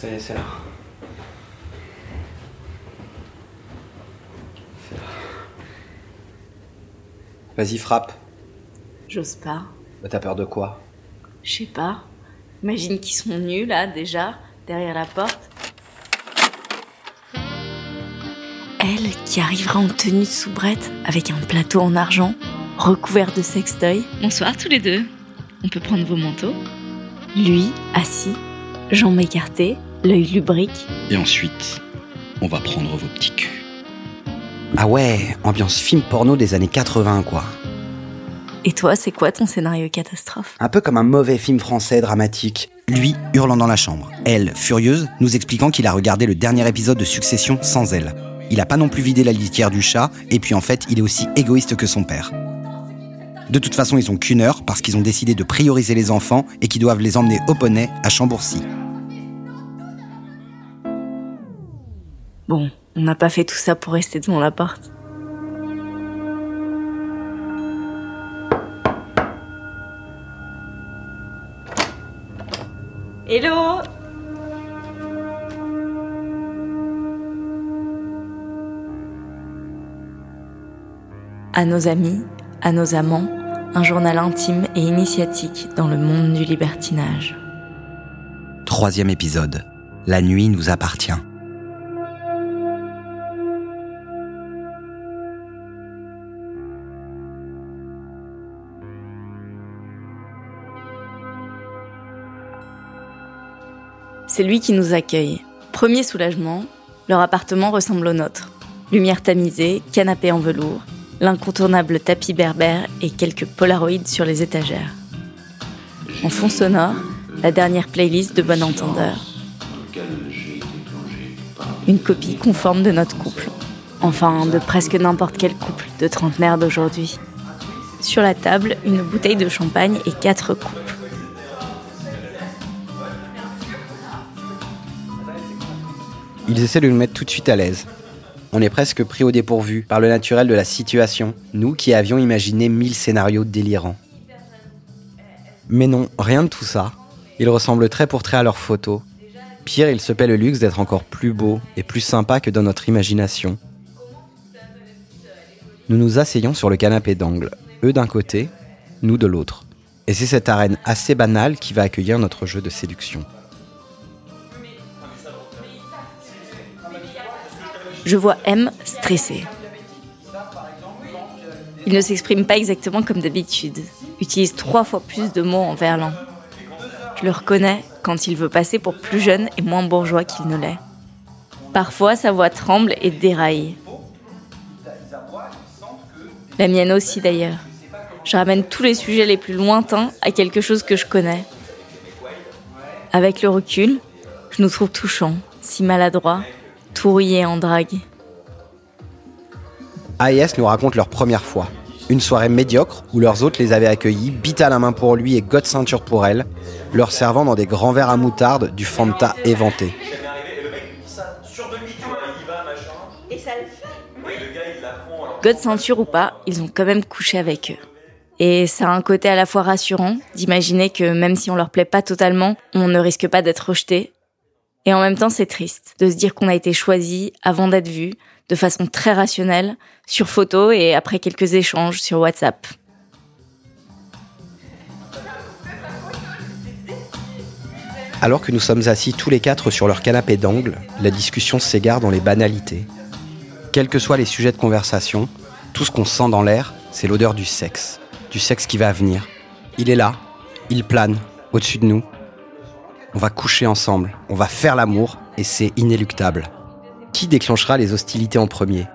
Ça y est, c'est là. C'est là. Vas-y, frappe. J'ose pas. Bah, T'as peur de quoi? Je sais pas. Imagine qu'ils sont nus là déjà, derrière la porte. Elle qui arrivera en tenue de soubrette avec un plateau en argent, recouvert de sextoy. Bonsoir tous les deux. On peut prendre vos manteaux? Lui, assis, jambes écartées, l'œil lubrique. Et ensuite, on va prendre vos petits culs. Ah ouais, ambiance film porno des années 80, quoi. Et toi, c'est quoi ton scénario catastrophe? Un peu comme un mauvais film français dramatique. Lui, hurlant dans la chambre. Elle, furieuse, nous expliquant qu'il a regardé le dernier épisode de Succession sans elle. Il a pas non plus vidé la litière du chat, et puis en fait, il est aussi égoïste que son père. De toute façon, ils ont qu'une heure parce qu'ils ont décidé de prioriser les enfants et qu'ils doivent les emmener au poney à Chambourcy. Bon, on n'a pas fait tout ça pour rester devant la porte. Hello À nos amis, à nos amants, un journal intime et initiatique dans le monde du libertinage. Troisième épisode. La nuit nous appartient. C'est lui qui nous accueille. Premier soulagement, leur appartement ressemble au nôtre. Lumière tamisée, canapé en velours, l'incontournable tapis berbère et quelques polaroïdes sur les étagères. En fond sonore, la dernière playlist de Bon Entendeur. Une copie conforme de notre couple. Enfin, de presque n'importe quel couple de trentenaires d'aujourd'hui. Sur la table, une bouteille de champagne et quatre coupes. Ils essaient de nous mettre tout de suite à l'aise. On est presque pris au dépourvu par le naturel de la situation, nous qui avions imaginé mille scénarios délirants. Mais non, rien de tout ça. Ils ressemblent très pour trait à leurs photos. Pire, ils se paient le luxe d'être encore plus beaux et plus sympas que dans notre imagination. Nous nous asseyons sur le canapé d'angle, eux d'un côté, nous de l'autre. Et c'est cette arène assez banale qui va accueillir notre jeu de séduction. Je vois M stressé. Il ne s'exprime pas exactement comme d'habitude, utilise trois fois plus de mots en verlan. Je le reconnais quand il veut passer pour plus jeune et moins bourgeois qu'il ne l'est. Parfois, sa voix tremble et déraille. La mienne aussi d'ailleurs. Je ramène tous les sujets les plus lointains à quelque chose que je connais. Avec le recul, je nous trouve touchants, si maladroits, rouillés en drague. AES nous raconte leur première fois. Une soirée médiocre où leurs hôtes les avaient accueillis, bite à la main pour lui et God ceinture pour elle, leur servant dans des grands verres à moutarde du Fanta éventé. God ceinture ou pas, ils ont quand même couché avec eux. Et ça a un côté à la fois rassurant d'imaginer que même si on leur plaît pas totalement, on ne risque pas d'être rejeté. Et en même temps, c'est triste de se dire qu'on a été choisi avant d'être vu, de façon très rationnelle, sur photo et après quelques échanges sur WhatsApp. Alors que nous sommes assis tous les quatre sur leur canapé d'angle, la discussion s'égare dans les banalités. Quels que soient les sujets de conversation, tout ce qu'on sent dans l'air, c'est l'odeur du sexe. Du sexe qui va venir. Il est là, il plane, au-dessus de nous. On va coucher ensemble, on va faire l'amour, et c'est inéluctable. Qui déclenchera les hostilités en premier?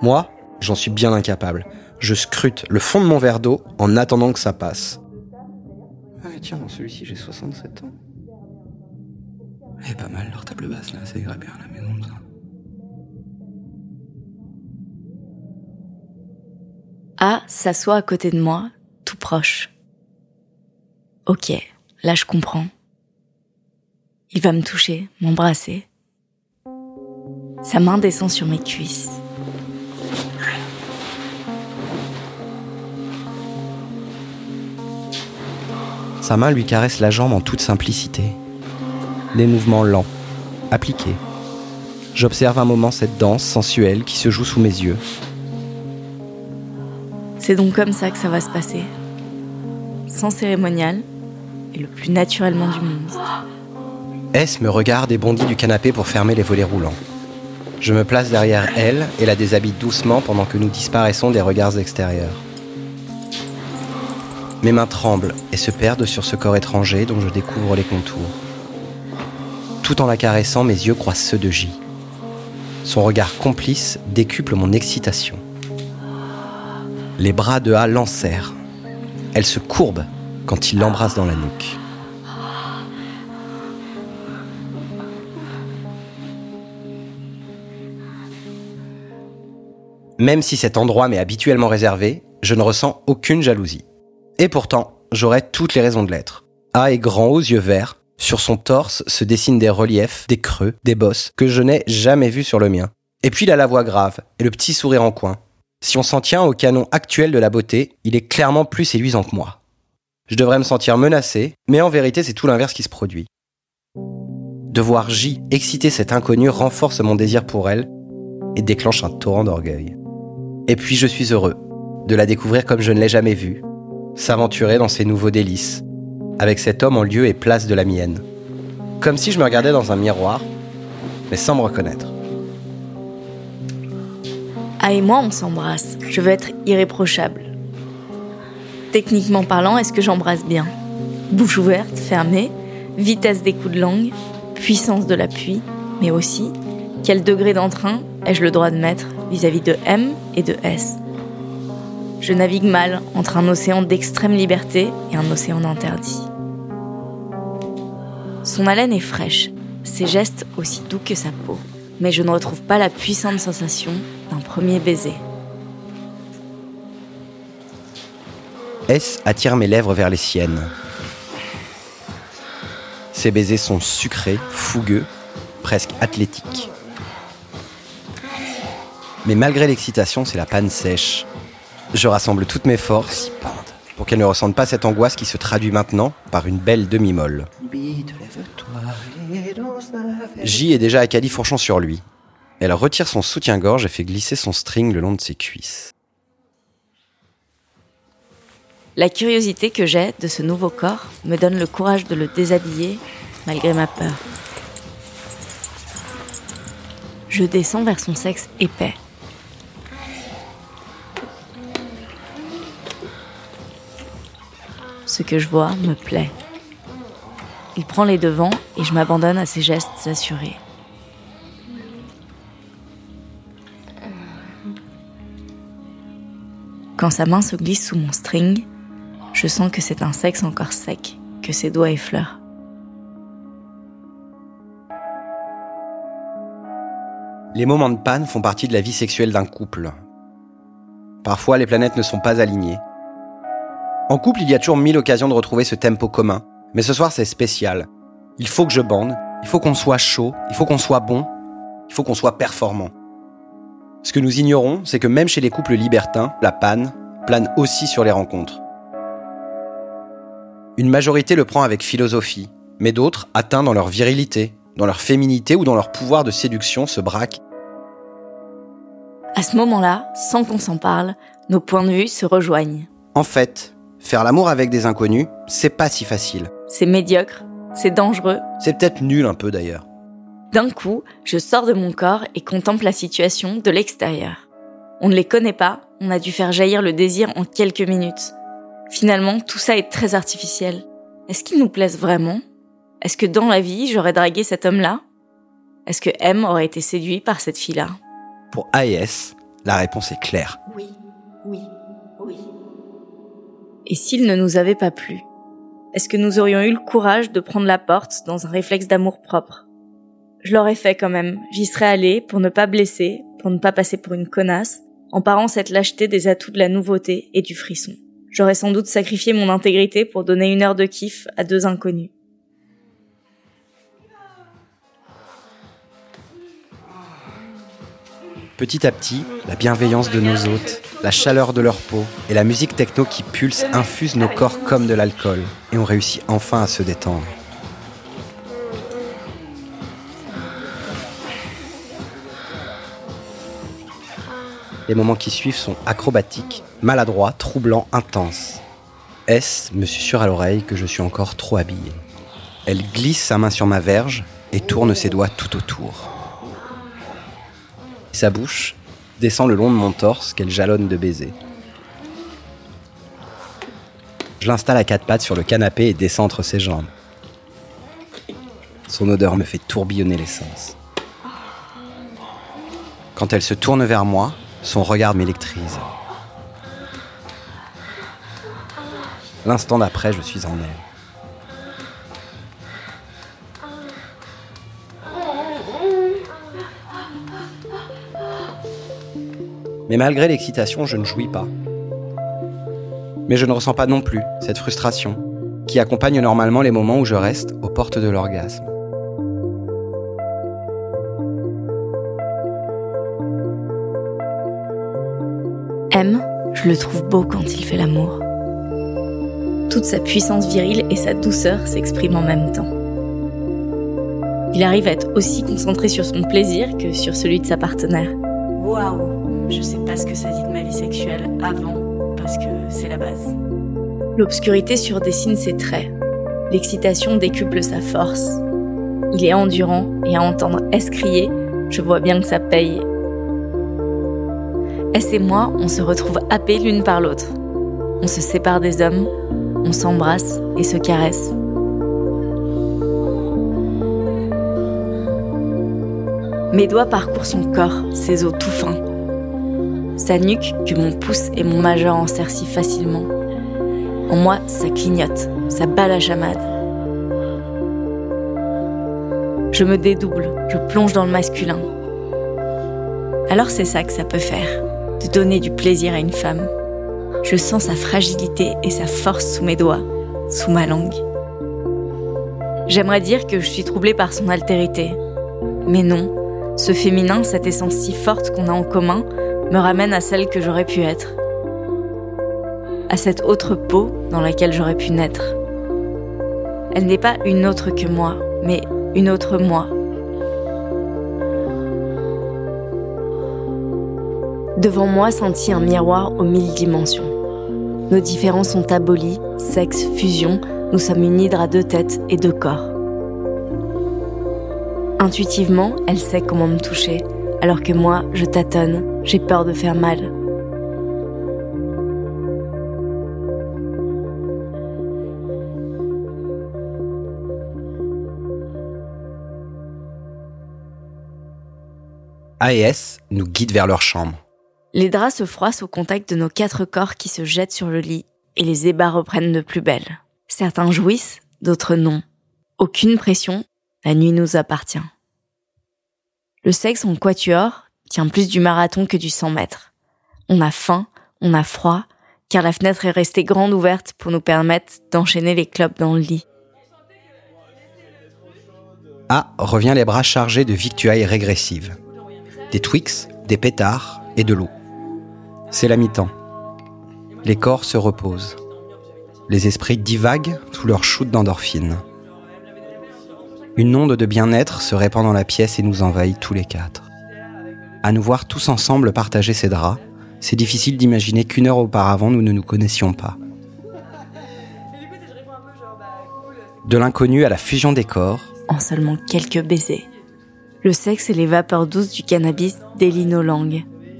Moi, j'en suis bien incapable. Je scrute le fond de mon verre d'eau en attendant que ça passe. Ah tiens, dans celui-ci j'ai 67 ans. Elle est pas mal leur table basse là, ça irait bien à la maison ça. A s'assoit à côté de moi, tout proche. Ok, là je comprends. Il va me toucher, m'embrasser. Sa main descend sur mes cuisses. Sa main lui caresse la jambe en toute simplicité. Des mouvements lents, appliquée. J'observe un moment cette danse sensuelle qui se joue sous mes yeux. C'est donc comme ça que ça va se passer. Sans cérémonial et le plus naturellement du monde. S me regarde et bondit du canapé pour fermer les volets roulants. Je me place derrière elle et la déshabille doucement pendant que nous disparaissons des regards extérieurs. Mes mains tremblent et se perdent sur ce corps étranger dont je découvre les contours. Tout en la caressant, mes yeux croisent ceux de J. Son regard complice décuple mon excitation. Les bras de A l'enserrent. Elle se courbe quand il l'embrasse dans la nuque. Même si cet endroit m'est habituellement réservé, je ne ressens aucune jalousie. Et pourtant, j'aurais toutes les raisons de l'être. A est grand aux yeux verts, sur son torse se dessinent des reliefs, des creux, des bosses que je n'ai jamais vus sur le mien. Et puis il a la voix grave et le petit sourire en coin. Si on s'en tient au canon actuel de la beauté, il est clairement plus séduisant que moi. Je devrais me sentir menacé, mais en vérité c'est tout l'inverse qui se produit. De voir J exciter cette inconnue renforce mon désir pour elle et déclenche un torrent d'orgueil. Et puis je suis heureux de la découvrir comme je ne l'ai jamais vue, s'aventurer dans ses nouveaux délices, avec cet homme en lieu et place de la mienne. Comme si je me regardais dans un miroir, mais sans me reconnaître. Ah et moi, on s'embrasse. Je veux être irréprochable. Techniquement parlant, est-ce que j'embrasse bien? Bouche ouverte, fermée, vitesse des coups de langue, puissance de l'appui, mais aussi quel degré d'entrain ai-je le droit de mettre? Vis-à-vis de M et de S Je navigue mal entre un océan d'extrême liberté et un océan d'interdit. Son haleine est fraîche, ses gestes aussi doux que sa peau, mais je ne retrouve pas la puissante sensation d'un premier baiser. S attire mes lèvres vers les siennes. Ses baisers sont sucrés, fougueux, presque athlétiques. Mais malgré l'excitation, c'est la panne sèche. Je rassemble toutes mes forces pour qu'elle ne ressente pas cette angoisse qui se traduit maintenant par une belle demi-molle. J est déjà à califourchon sur lui. Elle retire son soutien-gorge et fait glisser son string le long de ses cuisses. La curiosité que j'ai de ce nouveau corps me donne le courage de le déshabiller malgré ma peur. Je descends vers son sexe épais. Que je vois me plaît. Il prend les devants et je m'abandonne à ses gestes assurés. Quand sa main se glisse sous mon string, je sens que c'est un sexe encore sec, que ses doigts effleurent. Les moments de panne font partie de la vie sexuelle d'un couple. Parfois, les planètes ne sont pas alignées. En couple, il y a toujours mille occasions de retrouver ce tempo commun. Mais ce soir, c'est spécial. Il faut que je bande, il faut qu'on soit chaud, il faut qu'on soit bon, il faut qu'on soit performant. Ce que nous ignorons, c'est que même chez les couples libertins, la panne plane aussi sur les rencontres. Une majorité le prend avec philosophie, mais d'autres, atteints dans leur virilité, dans leur féminité ou dans leur pouvoir de séduction, se braquent. À ce moment-là, sans qu'on s'en parle, nos points de vue se rejoignent. En fait, faire l'amour avec des inconnus, c'est pas si facile. C'est médiocre, c'est dangereux. C'est peut-être nul un peu d'ailleurs. D'un coup, je sors de mon corps et contemple la situation de l'extérieur. On ne les connaît pas, on a dû faire jaillir le désir en quelques minutes. Finalement, tout ça est très artificiel. Est-ce qu'ils nous plaisent vraiment? Est-ce que dans la vie, j'aurais dragué cet homme-là? Est-ce que M aurait été séduit par cette fille-là? Pour AES, la réponse est claire. Oui, oui, oui. Et s'il ne nous avait pas plu Est-ce que nous aurions eu le courage de prendre la porte dans un réflexe d'amour propre? Je l'aurais fait quand même. J'y serais allée pour ne pas blesser, pour ne pas passer pour une connasse, en parant cette lâcheté des atouts de la nouveauté et du frisson. J'aurais sans doute sacrifié mon intégrité pour donner une heure de kiff à deux inconnus. Petit à petit, la bienveillance de nos hôtes, la chaleur de leur peau et la musique techno qui pulse infusent nos corps comme de l'alcool et on réussit enfin à se détendre. Les moments qui suivent sont acrobatiques, maladroits, troublants, intenses. S me suis susurre à l'oreille que je suis encore trop habillé? Elle glisse sa main sur ma verge et tourne ses doigts tout autour. Sa bouche descend le long de mon torse qu'elle jalonne de baisers. Je l'installe à quatre pattes sur le canapé et descends entre ses jambes. Son odeur me fait tourbillonner l'essence. Quand elle se tourne vers moi, son regard m'électrise. L'instant d'après, je suis en elle. Mais malgré l'excitation, je ne jouis pas. Mais je ne ressens pas non plus cette frustration qui accompagne normalement les moments où je reste aux portes de l'orgasme. M, je le trouve beau quand il fait l'amour. Toute sa puissance virile et sa douceur s'expriment en même temps. Il arrive à être aussi concentré sur son plaisir que sur celui de sa partenaire. Waouh, je sais pas ce que ça dit de ma vie sexuelle avant, parce que c'est la base. L'obscurité surdessine ses traits. L'excitation décuple sa force. Il est endurant et à entendre S crier, je vois bien que ça paye. S et moi, on se retrouve happés l'une par l'autre. On se sépare des hommes, on s'embrasse et se caresse. Mes doigts parcourent son corps, ses os tout fins. Sa nuque que mon pouce et mon majeur enserrent si facilement. En moi, ça clignote, ça bat la chamade. Je me dédouble, je plonge dans le masculin. Alors c'est ça que ça peut faire, de donner du plaisir à une femme. Je sens sa fragilité et sa force sous mes doigts, sous ma langue. J'aimerais dire que je suis troublée par son altérité. Mais non, ce féminin, cette essence si forte qu'on a en commun, me ramène à celle que j'aurais pu être. À cette autre peau dans laquelle j'aurais pu naître. Elle n'est pas une autre que moi, mais une autre moi. Devant moi sentit un miroir aux mille dimensions. Nos différences sont abolies, sexe, fusion, nous sommes une hydre à deux têtes et deux corps. Intuitivement, elle sait comment me toucher, alors que moi, je tâtonne, j'ai peur de faire mal. AS nous guide vers leur chambre. Les draps se froissent au contact de nos quatre corps qui se jettent sur le lit et les ébats reprennent de plus belle. Certains jouissent, d'autres non. Aucune pression, la nuit nous appartient. Le sexe en quatuor tient plus du marathon que du 100 mètres. On a faim, on a froid, car la fenêtre est restée grande ouverte pour nous permettre d'enchaîner les clopes dans le lit. A revient les bras chargés de victuailles régressives. Des Twix, des pétards et de l'eau. C'est la mi-temps. Les corps se reposent. Les esprits divaguent sous leur shoot d'endorphine. Une onde de bien-être se répand dans la pièce et nous envahit tous les quatre. À nous voir tous ensemble partager ces draps, c'est difficile d'imaginer qu'une heure auparavant nous ne nous connaissions pas. De l'inconnu à la fusion des corps. En seulement quelques baisers. Le sexe et les vapeurs douces du cannabis délient nos.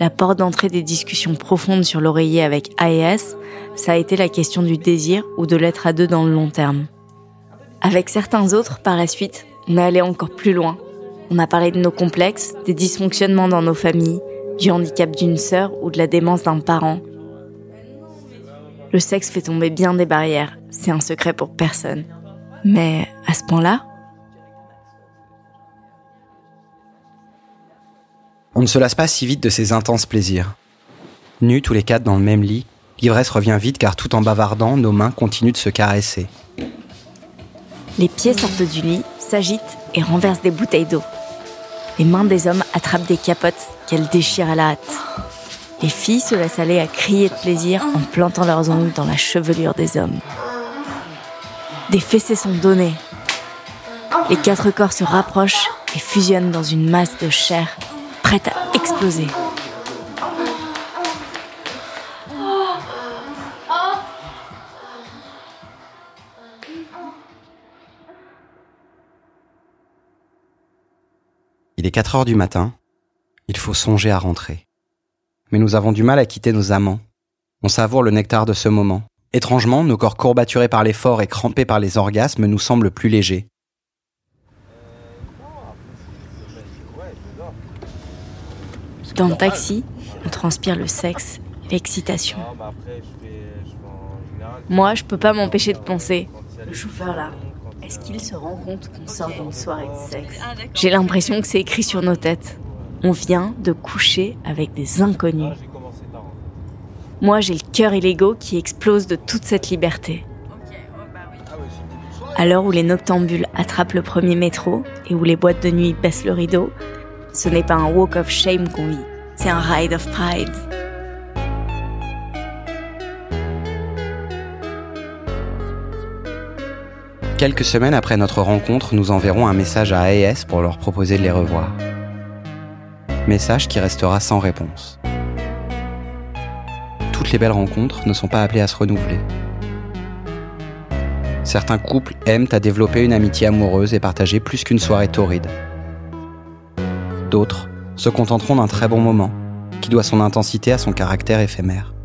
La porte d'entrée des discussions profondes sur l'oreiller avec AES, ça a été la question du désir ou de l'être à deux dans le long terme. Avec certains autres, par la suite, on est allé encore plus loin. On a parlé de nos complexes, des dysfonctionnements dans nos familles, du handicap d'une sœur ou de la démence d'un parent. Le sexe fait tomber bien des barrières, c'est un secret pour personne. Mais à ce point-là On ne se lasse pas si vite de ces intenses plaisirs. Nus tous les quatre dans le même lit, l'ivresse revient vite car tout en bavardant, nos mains continuent de se caresser. Les pieds sortent du lit, s'agitent et renversent des bouteilles d'eau. Les mains des hommes attrapent des capotes qu'elles déchirent à la hâte. Les filles se laissent aller à crier de plaisir en plantant leurs ongles dans la chevelure des hommes. Des fessées sont données. Les quatre corps se rapprochent et fusionnent dans une masse de chair prête à exploser. Il est 4 heures du matin. Il faut songer à rentrer. Mais nous avons du mal à quitter nos amants. On savoure le nectar de ce moment. Étrangement, nos corps courbaturés par l'effort et crampés par les orgasmes nous semblent plus légers. Dans le taxi, on transpire le sexe l'excitation. Moi, je peux pas m'empêcher de penser. Le chauffeur là, est-ce qu'il se rend compte qu'on sort d'une soirée de sexe? J'ai l'impression que c'est écrit sur nos têtes. On vient de coucher avec des inconnus. Moi, j'ai le cœur et l'ego qui explosent de toute cette liberté. À l'heure où les noctambules attrapent le premier métro et où les boîtes de nuit baissent le rideau, ce n'est pas un walk of shame qu'on vit, c'est un ride of pride. Quelques semaines après notre rencontre, nous enverrons un message à AES pour leur proposer de les revoir. Message qui restera sans réponse. Toutes les belles rencontres ne sont pas appelées à se renouveler. Certains couples aiment à développer une amitié amoureuse et partager plus qu'une soirée torride. D'autres se contenteront d'un très bon moment, qui doit son intensité à son caractère éphémère.